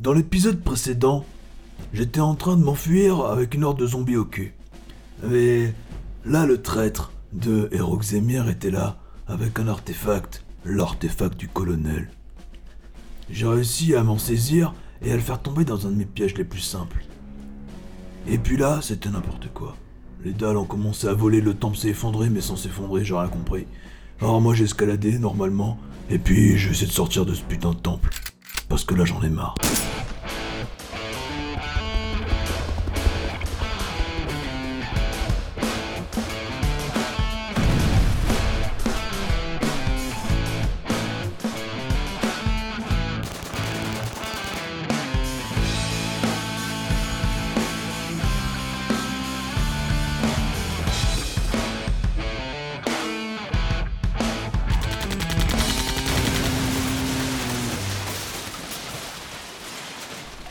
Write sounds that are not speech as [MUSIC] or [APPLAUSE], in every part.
Dans l'épisode précédent, j'étais en train de m'enfuir avec une horde de zombies au cul. Mais là, le traître de Eroxemir était là, avec un artefact, l'artefact du colonel. J'ai réussi à m'en saisir et à le faire tomber dans un de mes pièges les plus simples. Et puis là, c'était n'importe quoi. Les dalles ont commencé à voler, le temple s'est effondré, mais sans s'effondrer, j'ai rien compris. Alors moi j'ai escaladé normalement, et puis je vais essayer de sortir de ce putain de temple. Parce que là j'en ai marre.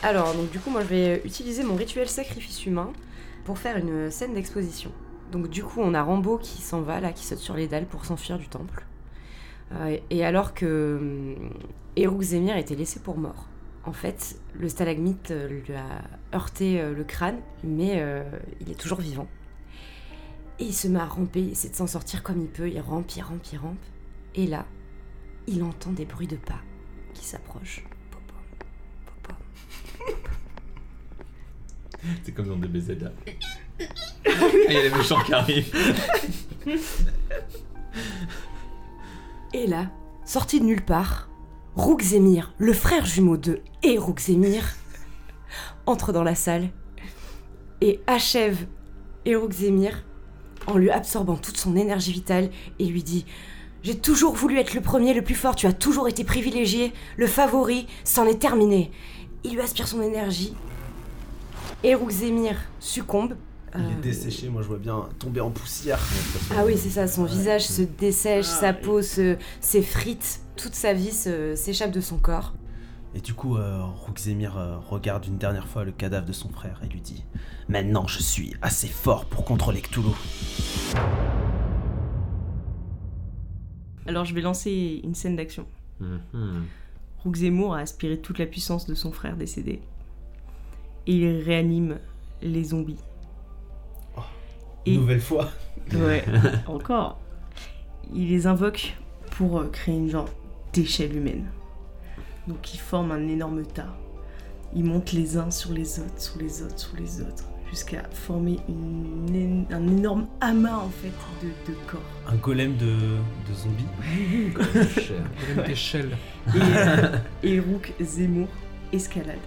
Alors, donc du coup, moi je vais utiliser mon rituel sacrifice humain pour faire une scène d'exposition. Donc du coup, on a Rambo qui s'en va, là, qui saute sur les dalles pour s'enfuir du temple. Euh, et alors que hum, Eruk Zemir était laissé pour mort. En fait, le stalagmite euh, lui a heurté euh, le crâne, mais euh, il est toujours vivant. Et il se met à ramper, il essaie de s'en sortir comme il peut, il rampe, il rampe, il rampe. Et là, il entend des bruits de pas qui s'approchent. [LAUGHS] C'est comme dans DBZ. Il y a les méchants qui arrivent. Et là, sorti de nulle part, Roukzemir, le frère jumeau de et entre dans la salle et achève Erukzemir en lui absorbant toute son énergie vitale et lui dit J'ai toujours voulu être le premier, le plus fort, tu as toujours été privilégié, le favori, c'en est terminé. Il lui aspire son énergie. Erukzemir succombe. Il Euh, est desséché, moi je vois bien tomber en poussière. Ah oui, c'est ça, son visage se dessèche, Ah, sa peau se- s'effrite, toute sa vie se- s'échappe de son corps. Et du coup, euh, euh, regarde une dernière fois le cadavre de son frère et lui dit Maintenant je suis assez fort pour contrôler Cthulhu. Alors je vais lancer une scène d'action. Zemmour a aspiré toute la puissance de son frère décédé. Et il réanime les zombies. Et- Nouvelle fois. Ouais, [LAUGHS] encore. Il les invoque pour euh, créer une genre d'échelle humaine. Donc ils forment un énorme tas. Ils montent les uns sur les autres, sur les autres, sur les autres, jusqu'à former une un énorme amas en fait de, de corps. Un golem de, de zombies. [LAUGHS] Cher. Golem d'échelle. Et, euh, [LAUGHS] et Rook Zemmour escalade,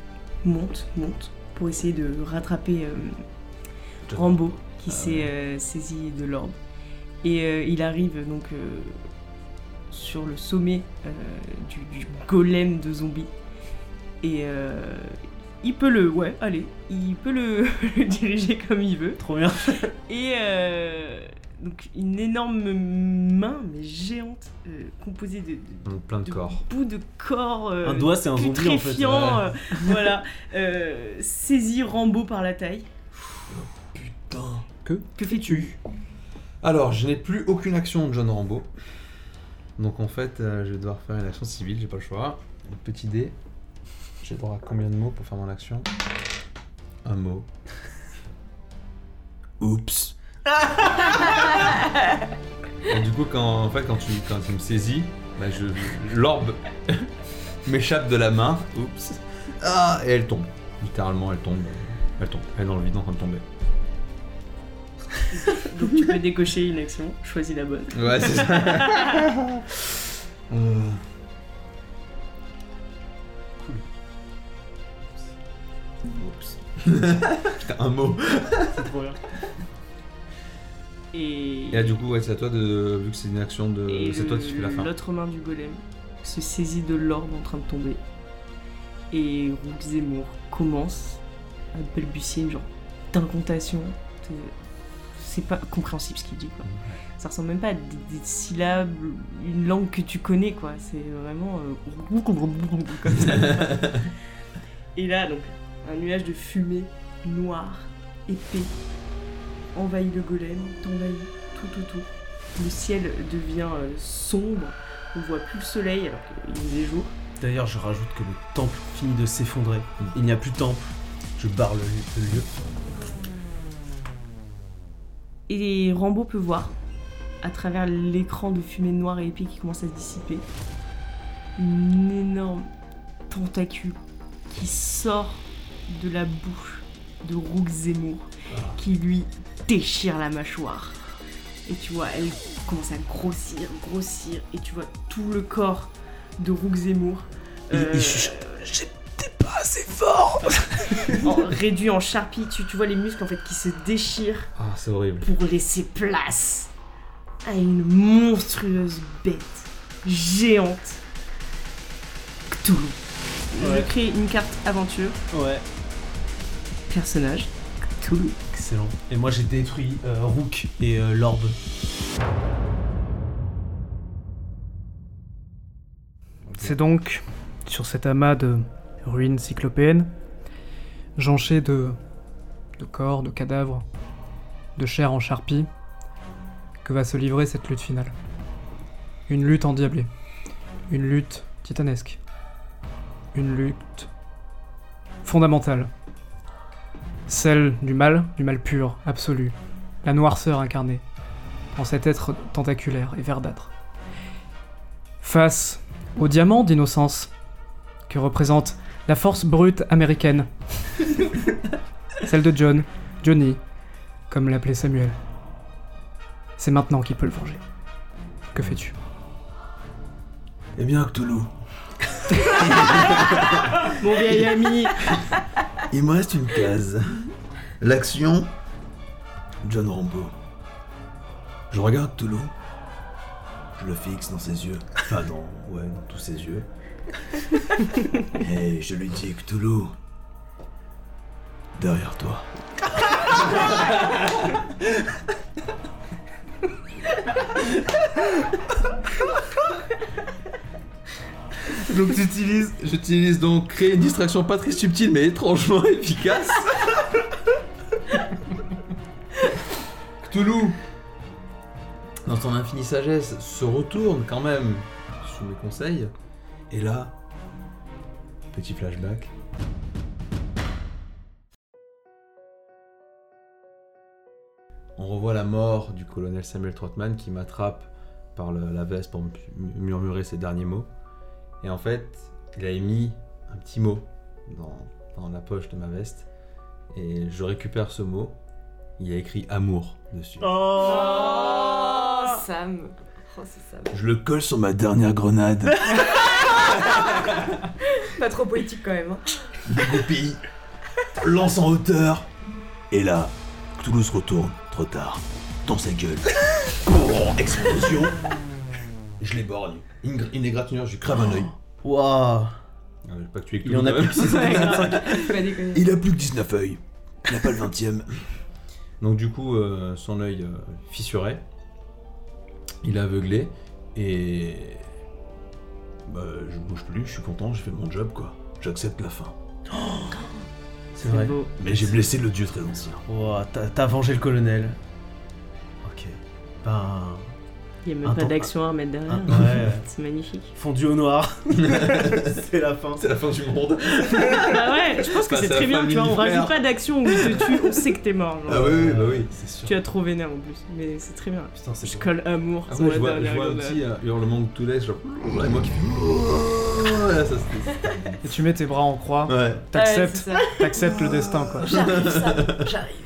monte, monte, pour essayer de rattraper euh, Rambo qui s'est euh, saisi de l'orbe. Et euh, il arrive donc sur le sommet du, du golem de zombies. Et il peut le. Ouais, allez, il peut le, [LAUGHS] le diriger comme il veut. Trop bien. Et euh, donc une énorme main, mais géante, euh, composée de, de- Donc, plein de de corps. bouts de corps. euh, Un doigt, c'est un zombie en fait. ouais. euh, voilà, euh, saisit Rambo par la taille. Putain. Que fais-tu Alors, je n'ai plus aucune action de John Rambo. Donc en fait, euh, je vais devoir faire une action civile, j'ai pas le choix. Une petite idée. J'ai droit à combien de mots pour faire mon action Un mot. [LAUGHS] Oups. [LAUGHS] Et du coup, quand, en fait, quand, tu, quand tu me saisis, bah, je, l'orbe [LAUGHS] m'échappe de la main. Oups. Ah, et elle tombe. Littéralement, elle tombe. Elle tombe. Elle est dans le vide en train de tomber. Donc tu peux décocher une action, choisis la bonne. Ouais, c'est ça. [LAUGHS] Euh, Oups. [LAUGHS] Putain, un mot. C'est trop bien. Et, Et là, du coup, ouais, c'est à toi de. Vu que c'est une action de. C'est toi qui fais la fin. L'autre main du golem se saisit de l'orbe en train de tomber. Et Rook Zemmour commence à balbutier une genre d'incantation. C'est- C'est pas compréhensible ce qu'il dit quoi. Ça ressemble même pas à des, des syllabes, une langue que tu connais quoi. C'est vraiment. euh, comme [LAUGHS] ça. Et là, donc, un nuage de fumée noire, épais, envahit le golem, t'envahit tout autour. Le ciel devient euh, sombre, on voit plus le soleil alors qu'il faisait jour. D'ailleurs, je rajoute que le temple finit de s'effondrer. Il n'y a plus de temple. Je barre le, le lieu. Et Rambo peut voir, à travers l'écran de fumée noire et épais qui commence à se dissiper, une énorme tentacule qui sort de la bouche de Rook Zemmour, qui lui déchire la mâchoire. Et tu vois, elle commence à grossir, grossir, et tu vois tout le corps de Rook Zemmour. euh, J'étais pas assez fort [LAUGHS] en- réduit en charpie, tu, tu vois les muscles en fait qui se déchirent Ah, c'est horrible. pour laisser place à une monstrueuse bête géante. Cthulhu. Ouais. Je crée une carte aventure, Ouais. personnage, Cthulhu. Excellent. Et moi, j'ai détruit euh, Rook et euh, l'orbe. C'est donc sur cet amas de ruines cyclopéennes, jonchées de, de corps, de cadavres, de chair en charpie, que va se livrer cette lutte finale. Une lutte endiablée. Une lutte titanesque. Une lutte fondamentale. Celle du mal, du mal pur, absolu. La noirceur incarnée en cet être tentaculaire et verdâtre. Face au diamant d'innocence que représente la force brute américaine. [LAUGHS] Celle de John, Johnny, comme l'appelait Samuel. C'est maintenant qu'il peut le venger. Que fais-tu? Eh bien, Cthulhu, [LAUGHS] Mon vieil ami [LAUGHS] il me reste une case. L'action, John Rambo. Je regarde Cthulhu. Je le fixe dans ses yeux. Enfin, dans, ouais, dans tous ses yeux. Et je lui dis, Cthulhu, derrière toi. [LAUGHS] Donc j'utilise, j'utilise donc créer une distraction pas très subtile mais étrangement [LAUGHS] efficace. Cthulhu, dans son infinie sagesse, se retourne quand même sous mes conseils. Et là, petit flashback. On revoit la mort du colonel Samuel Trotman qui m'attrape par la veste pour murmurer ses derniers mots. Et en fait, il avait mis un petit mot dans, dans la poche de ma veste. Et je récupère ce mot. Il y a écrit amour dessus. Oh, Sam. Oh, c'est Sam. Je le colle sur ma dernière grenade. [LAUGHS] Pas trop poétique quand même. hein. Dégoupille, lance en hauteur. Et là, Cthulhu se retourne, trop tard, dans sa gueule. [LAUGHS] Oh, explosion. Je l'éborgne. Une, une égratignure, je lui crève un œil. [GASPS] Waouh. Ah, Il en a plus que 625. Faut pas déconner. Il a plus que 19 œils. Il n'a pas le 20ème. [LAUGHS] Donc du coup, euh, son œil euh, fissuré. Il est aveuglé. Et... Bah, je bouge plus, je suis content, j'ai fait mon job, quoi. J'accepte la fin. [GASPS] C'est vrai. beau. Mais j'ai blessé le dieu très ancien. Ouah, t'as t'as vengé le colonel. Ok. Ben. Il n'y a Un même pas d'action à remettre derrière. un- ouais. [LAUGHS] C'est magnifique. Fondu au noir. [LAUGHS] c'est la fin. C'est la fin du monde. [LAUGHS] Ah ouais, je pense que Bah, c'est très bien, tu vois. On rajoute pas d'action où il te tue, on sait que t'es mort. genre. Ah oui, oui, bah oui. C'est sûr. Tu as trop vénère en plus, mais c'est très bien. Putain, c'est Je colle amour Ah, sur moi, la je vois, je dernière vois un petit euh, hurlement de tout laisse, genre. Et moi qui fais. Ça, Et tu mets tes bras en croix, Ouais. T'acceptes, t'acceptes le destin quoi. J'arrive. J'arrive.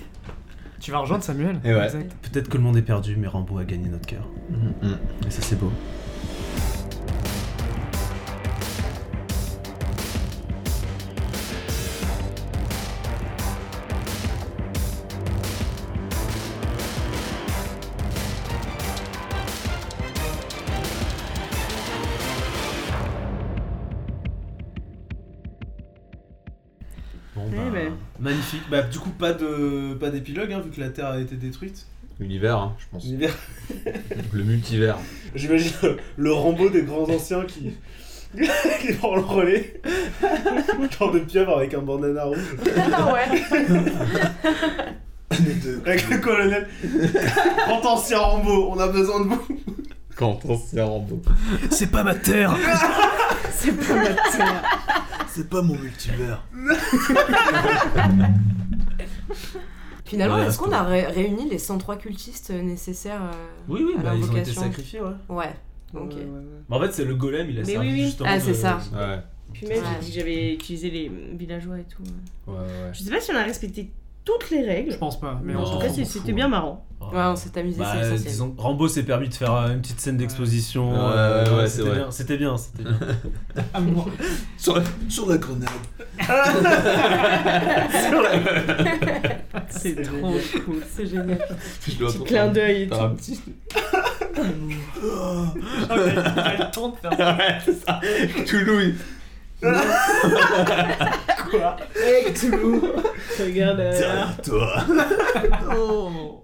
Tu vas rejoindre Samuel Et ouais. Exact. Peut-être que le monde est perdu, mais Rambo a gagné notre cœur. Mm. Et ça, c'est beau. Bon, Eh bah, ben. magnifique. Bah, du coup, pas de pas d'épilogue, hein, vu que la Terre a été détruite. L'univers, hein, je pense. L'univers. Le multivers. J'imagine le, le Rambo des grands anciens qui. [LAUGHS] qui prend le relais. Genre de pieuvre avec un bandana rouge. Ah ouais. [LAUGHS] Avec le colonel. Grand ancien Rambo, on a besoin de vous. Quand on s'y Rambo. C'est pas ma terre C'est pas ma terre. C'est pas mon multivers. [LAUGHS] Finalement, Ouais, est-ce qu'on a ré- réuni les 103 cultistes nécessaires euh, Oui, oui, à bah, ils ont été l'invocation sacrifiés, ouais. Ouais. Ok. Ouais, ouais, ouais. Bah, en fait, c'est le golem, il a Mais servi oui, oui. justement. Ah, c'est de- ça. Ouais, Puis même, Ouais. j'ai dit que j'avais utilisé les villageois et tout. ouais, ouais. Je sais pas si on a respecté toutes les règles. Je pense pas, mais en tout cas, c'était bien marrant. Ouais, on s'est amusé, Bah, c'est l'essentiel. disons, Rambo s'est permis de faire euh, une petite scène d'exposition. Ouais, euh, ouais, ouais, c'est c'était vrai. bien, C'était bien, c'était bien. [LAUGHS] Ah, moi. Sur la, sur la grenade. [LAUGHS] C'est trop cool. C'est génial. Je dois Petit clin d'œil et [LAUGHS] faire tout. un petit. ouais, c'est ça. Toulouse. Quoi Hey, Cthulhu Regarde. euh, Derrière toi. [LAUGHS] Oh